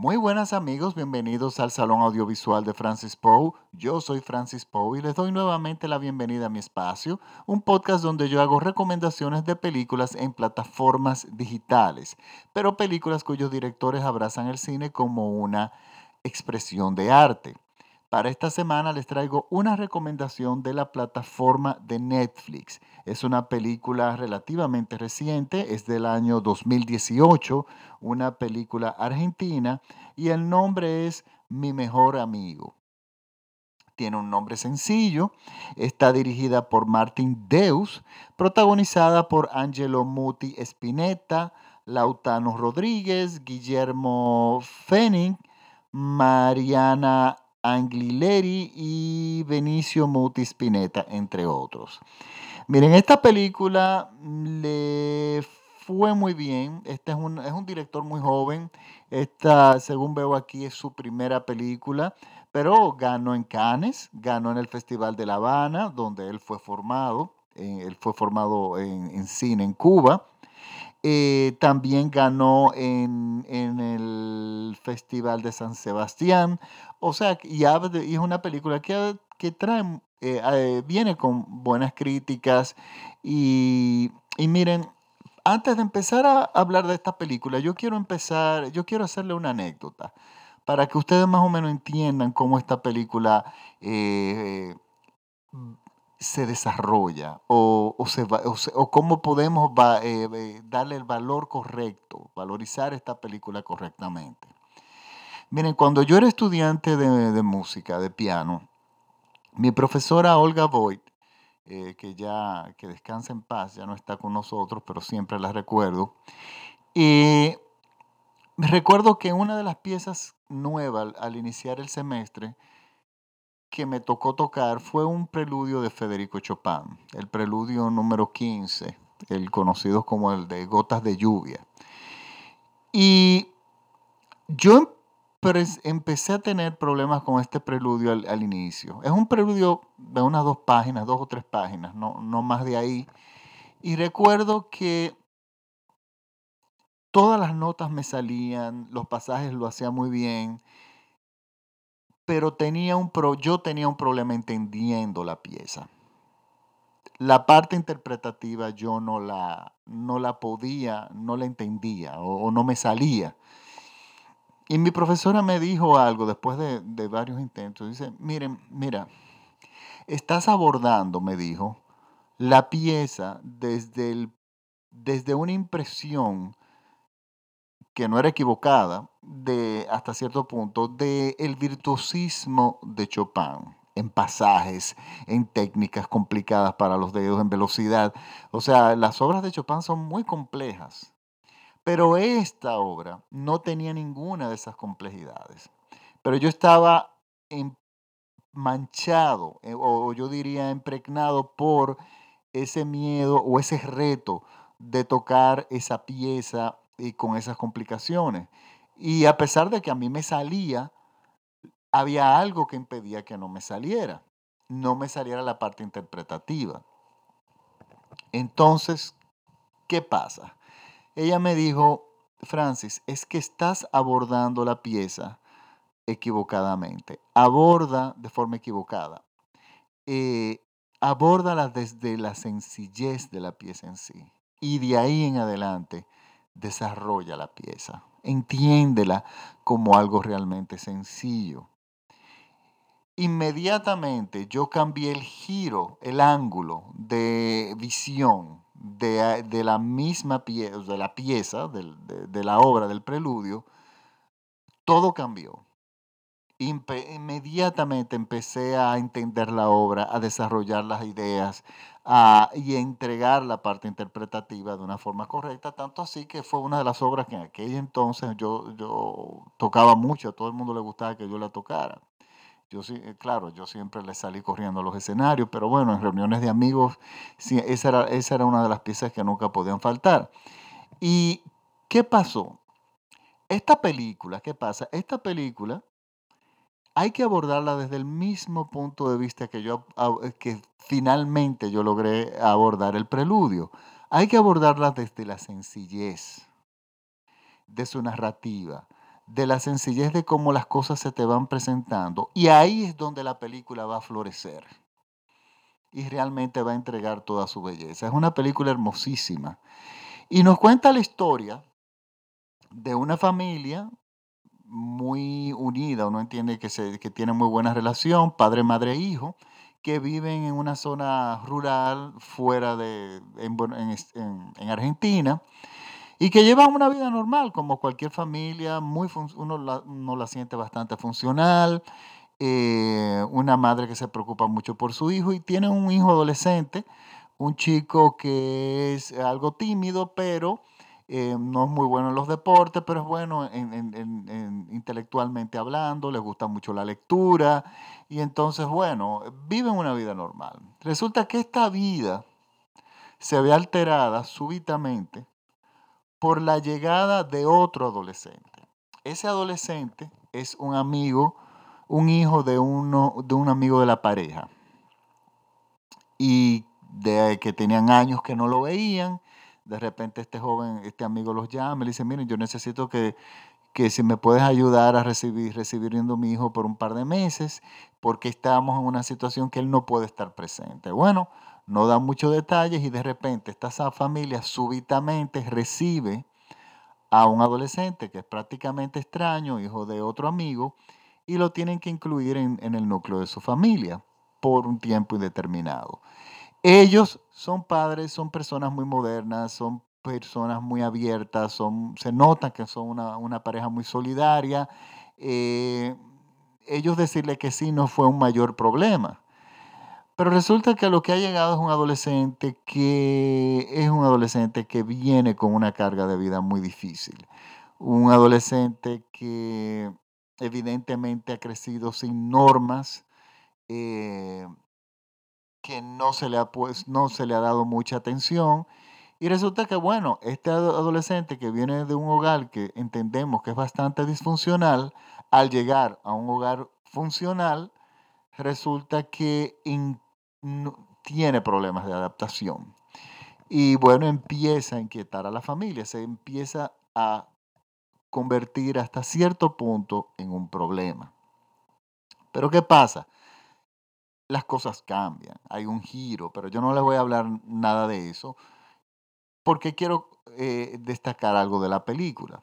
Muy buenas amigos, bienvenidos al Salón Audiovisual de Francis Poe. Yo soy Francis Poe y les doy nuevamente la bienvenida a mi espacio, un podcast donde yo hago recomendaciones de películas en plataformas digitales, pero películas cuyos directores abrazan el cine como una expresión de arte. Para esta semana les traigo una recomendación de la plataforma de Netflix. Es una película relativamente reciente, es del año 2018, una película argentina y el nombre es Mi mejor amigo. Tiene un nombre sencillo, está dirigida por Martin Deus, protagonizada por Angelo Muti Spinetta, Lautano Rodríguez, Guillermo Fenning, Mariana Anglileri y Benicio Muti Spinetta, entre otros. Miren, esta película le fue muy bien. Este es un, es un director muy joven. Esta, según veo aquí, es su primera película, pero ganó en Cannes, ganó en el Festival de La Habana, donde él fue formado. Eh, él fue formado en, en cine en Cuba. Eh, también ganó en, el Festival de San Sebastián. O sea, y, es una película que, que trae, eh, eh, viene con buenas críticas. Y, y, miren, antes de empezar a hablar de esta película, yo quiero empezar, yo quiero hacerle una anécdota para que ustedes más o menos entiendan cómo esta película se desarrolla o, o, cómo podemos eh, eh, darle el valor correcto, valorizar esta película correctamente. Miren, cuando yo era estudiante de, música, de piano, mi profesora Olga Voigt, eh, que ya que descansa en paz, ya no está con nosotros, pero siempre la recuerdo, y recuerdo que una de las piezas nuevas al iniciar el semestre, que me tocó tocar fue un preludio de Federico Chopin, el preludio número 15, el conocido como el de Gotas de Lluvia. Y yo empecé a tener problemas con este preludio al, inicio. Es un preludio de unas dos páginas, dos o tres páginas, no, no más de ahí. Y recuerdo que todas las notas me salían, los pasajes lo hacía muy bien pero tenía un pro, yo tenía un problema entendiendo la pieza. La parte interpretativa yo no la, no la podía, no la entendía o, no me salía. Y mi profesora me dijo algo después de, de varios intentos. Dice, miren, mira, estás abordando, me dijo, la pieza desde, el, desde una impresión que no era equivocada, de, hasta cierto punto, del el virtuosismo de Chopin en pasajes, en técnicas complicadas para los dedos, en velocidad. O sea, las obras de Chopin son muy complejas, pero esta obra no tenía ninguna de esas complejidades. Pero yo estaba manchado, eh, o yo diría impregnado por ese miedo o ese reto de tocar esa pieza y con esas complicaciones. Y a pesar de que a mí me salía, había algo que impedía que no me saliera. No me saliera la parte interpretativa. Entonces, ¿qué pasa? Ella me dijo, Francis, es que estás abordando la pieza equivocadamente. Aborda de forma equivocada. Eh, abórdala desde la sencillez de la pieza en sí. Y de ahí en adelante desarrolla la pieza, entiéndela como algo realmente sencillo. Inmediatamente yo cambié el giro, el ángulo de visión de, la misma pieza, de la pieza, de la obra, del preludio, todo cambió inmediatamente empecé a entender la obra, a desarrollar las ideas a, y a entregar la parte interpretativa de una forma correcta, tanto así que fue una de las obras que en aquel entonces yo, yo tocaba mucho, a todo el mundo le gustaba que yo la tocara. Yo eh, claro, yo siempre le salí corriendo a los escenarios, pero bueno, en reuniones de amigos, esa, era, esa era una de las piezas que nunca podían faltar. ¿Y qué pasó? Esta película, ¿qué pasa? Esta película hay que abordarla desde el mismo punto de vista que yo eh, que finalmente yo logré abordar el preludio. Hay que abordarla desde la sencillez de su narrativa, de la sencillez de cómo las cosas se te van presentando. Y ahí es donde la película va a florecer. Y realmente va a entregar toda su belleza. Es una película hermosísima. Y nos cuenta la historia de una familia muy unida, uno entiende que, se, que tiene muy buena relación, padre, madre, hijo, que viven en una zona rural fuera de, en, Argentina y que llevan una vida normal, como cualquier familia, muy uno, la, la siente bastante funcional, eh, una madre que se preocupa mucho por su hijo y tiene un hijo adolescente, un chico que es algo tímido, pero eh, no es muy bueno en los deportes, pero es bueno en, intelectualmente hablando, le gusta mucho la lectura y entonces, bueno, viven una vida normal. Resulta que esta vida se ve alterada súbitamente por la llegada de otro adolescente. Ese adolescente es un amigo, un hijo de, uno, de un amigo de la pareja y de que tenían años que no lo veían de repente este joven, este amigo los llama y le dice, miren, yo necesito que, que si me puedes ayudar a recibir, recibiendo a mi hijo por un par de meses, porque estamos en una situación que él no puede estar presente. Bueno, no da muchos detalles y de repente esta familia súbitamente recibe a un adolescente que es prácticamente extraño, hijo de otro amigo, y lo tienen que incluir en, en el núcleo de su familia por un tiempo indeterminado. Ellos son padres, son personas muy modernas, son personas muy abiertas, son, se nota que son una, pareja muy solidaria. Eh, ellos decirle que sí no fue un mayor problema. Pero resulta que lo que ha llegado es un adolescente que es un adolescente que viene con una carga de vida muy difícil. Un adolescente que evidentemente ha crecido sin normas, eh, que no se le ha, pues, no se le ha dado mucha atención. Y resulta que, bueno, este adolescente que viene de un hogar que entendemos que es bastante disfuncional, al llegar a un hogar funcional, resulta que tiene problemas de adaptación. Y bueno, empieza a inquietar a la familia, se empieza a convertir hasta cierto punto en un problema. Pero ¿qué pasa? Las cosas cambian, hay un giro, pero yo no les voy a hablar nada de eso porque quiero eh, destacar algo de la película.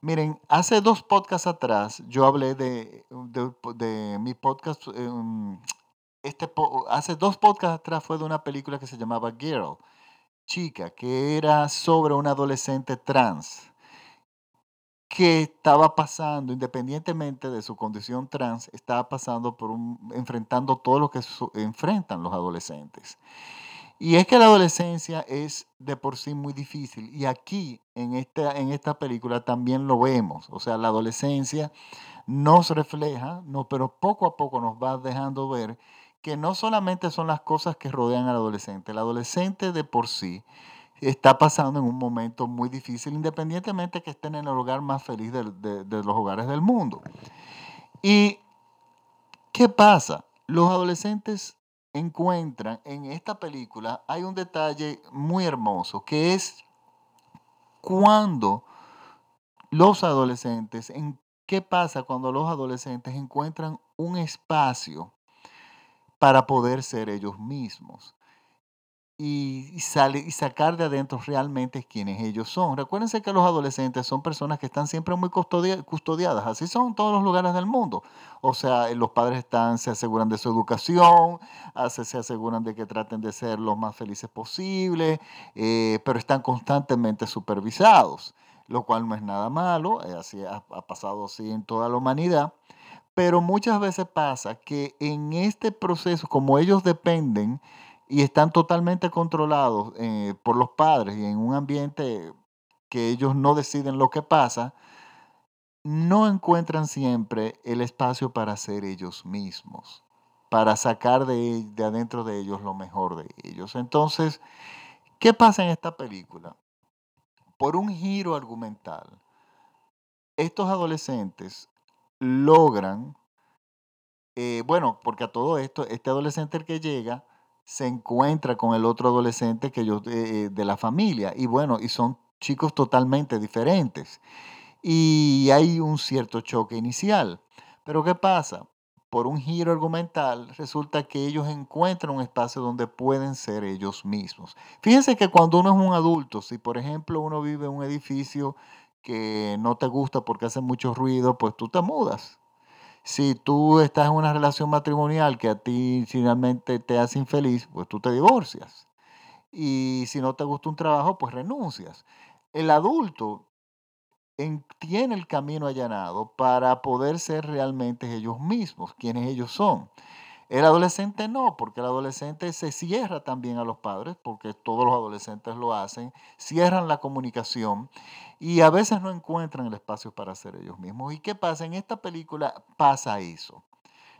Miren, hace dos podcasts atrás yo hablé de, de, mi podcast, em, este, hace dos podcasts atrás fue de una película que se llamaba Girl, chica, que era sobre un adolescente trans que estaba pasando, independientemente de su condición trans, estaba pasando por un, enfrentando todo lo que enfrentan los adolescentes. Y es que la adolescencia es de por sí muy difícil. Y aquí, en esta, en esta película, también lo vemos. O sea, la adolescencia nos refleja, no, pero poco a poco nos va dejando ver que no solamente son las cosas que rodean al adolescente. El adolescente de por sí está pasando en un momento muy difícil, independientemente que estén en el hogar más feliz de, los hogares del mundo. ¿Y qué pasa? Los adolescentes encuentran en esta película, hay un detalle muy hermoso, que es cuando los adolescentes, en, ¿qué pasa cuando los adolescentes encuentran un espacio para poder ser ellos mismos? Y, y sacar de adentro realmente quiénes ellos son. Recuérdense que los adolescentes son personas que están siempre muy custodiadas, así son todos los lugares del mundo. O sea, los padres están, se aseguran de su educación, se aseguran de que traten de ser los más felices posible, eh, pero están constantemente supervisados, lo cual no es nada malo, eh, así ha pasado así en toda la humanidad. Pero muchas veces pasa que en este proceso, como ellos dependen, y están totalmente controlados eh, por los padres y en un ambiente que ellos no deciden lo que pasa, no encuentran siempre el espacio para ser ellos mismos, para sacar de, de adentro de ellos lo mejor de ellos. Entonces, ¿qué pasa en esta película? Por un giro argumental, estos adolescentes logran, eh, bueno, porque a todo esto, este adolescente el que llega, se encuentra con el otro adolescente que yo, eh, de la familia. Y bueno, y son chicos totalmente diferentes. y hay un cierto choque inicial. Pero ¿qué pasa? Por un giro argumental, resulta que ellos encuentran un espacio donde pueden ser ellos mismos. Fíjense que cuando uno es un adulto, si por ejemplo uno vive en un edificio que no te gusta porque hace mucho ruido, pues tú te mudas. Si tú estás en una relación matrimonial que a ti finalmente te hace infeliz, pues tú te divorcias. Y si no te gusta un trabajo, pues renuncias. El adulto tiene el camino allanado para poder ser realmente ellos mismos, quienes ellos son. El adolescente no, porque el adolescente se cierra también a los padres, porque todos los adolescentes lo hacen, cierran la comunicación y a veces no encuentran el espacio para ser ellos mismos. ¿Y qué pasa? En esta película pasa eso.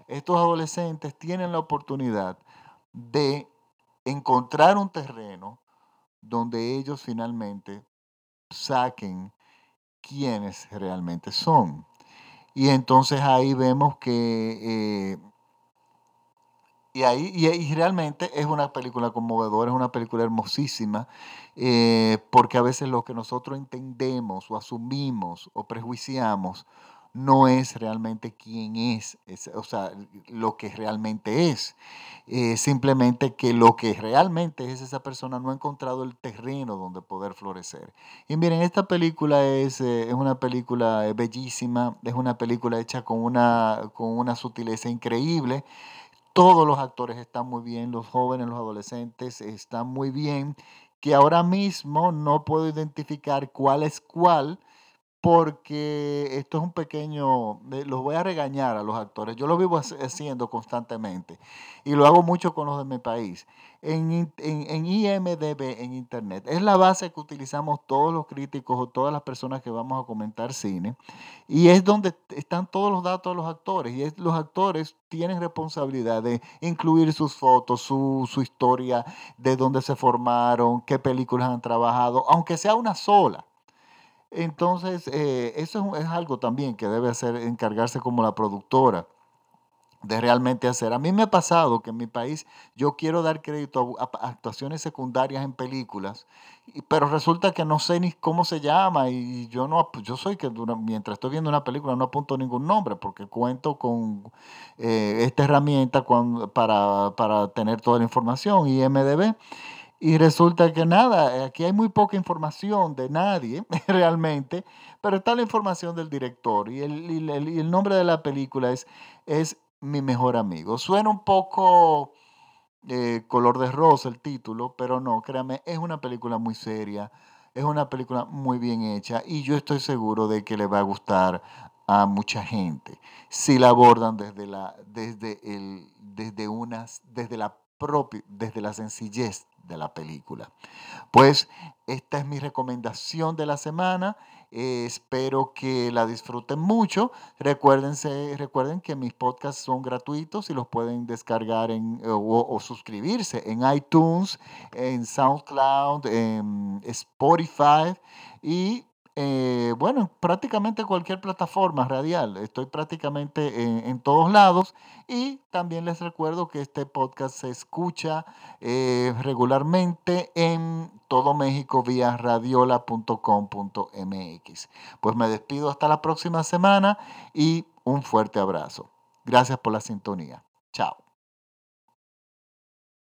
Estos adolescentes tienen la oportunidad de encontrar un terreno donde ellos finalmente saquen quiénes realmente son. Y entonces ahí vemos que... Eh, y ahí y, realmente es una película conmovedora, es una película hermosísima, eh, porque a veces lo que nosotros entendemos o asumimos o prejuiciamos no es realmente quién es, o sea, lo que realmente es. Eh, simplemente que lo que realmente es esa persona no ha encontrado el terreno donde poder florecer. Y miren, esta película es, eh, es una película bellísima, es una película hecha con una, con una sutileza increíble. Todos los actores están muy bien, los jóvenes, los adolescentes están muy bien, que ahora mismo no puedo identificar cuál es cuál, porque esto es un pequeño, los voy a regañar a los actores, yo lo vivo haciendo constantemente y lo hago mucho con los de mi país. En, en, IMDB, en Internet, es la base que utilizamos todos los críticos o todas las personas que vamos a comentar cine y es donde están todos los datos de los actores y los actores tienen responsabilidad de incluir sus fotos, su, su historia, de dónde se formaron, qué películas han trabajado, aunque sea una sola entonces, eh, eso es, algo también que debe hacer, encargarse como la productora de realmente hacer. A mí me ha pasado que en mi país yo quiero dar crédito a, actuaciones secundarias en películas, pero resulta que no sé ni cómo se llama y yo no, yo soy que mientras estoy viendo una película no apunto ningún nombre porque cuento con eh, esta herramienta para, para tener toda la información, IMDB. Y resulta que nada, aquí hay muy poca información de nadie realmente, pero está la información del director y el, el, nombre de la película es, es Mi mejor amigo. Suena un poco eh, color de rosa el título, pero no, créame, es una película muy seria, es una película muy bien hecha y yo estoy seguro de que le va a gustar a mucha gente si la abordan desde la, desde el, desde unas, desde la propia, desde la sencillez de la película. Pues esta es mi recomendación de la semana. Espero que la disfruten mucho. Recuérdense, recuerden que mis podcasts son gratuitos y los pueden descargar en, o, suscribirse en iTunes, en SoundCloud, en Spotify y eh, bueno, prácticamente cualquier plataforma radial. Estoy prácticamente en, todos lados y también les recuerdo que este podcast se escucha eh, regularmente en todo México vía radiola.com.mx. Pues me despido hasta la próxima semana y un fuerte abrazo. Gracias por la sintonía. Chao.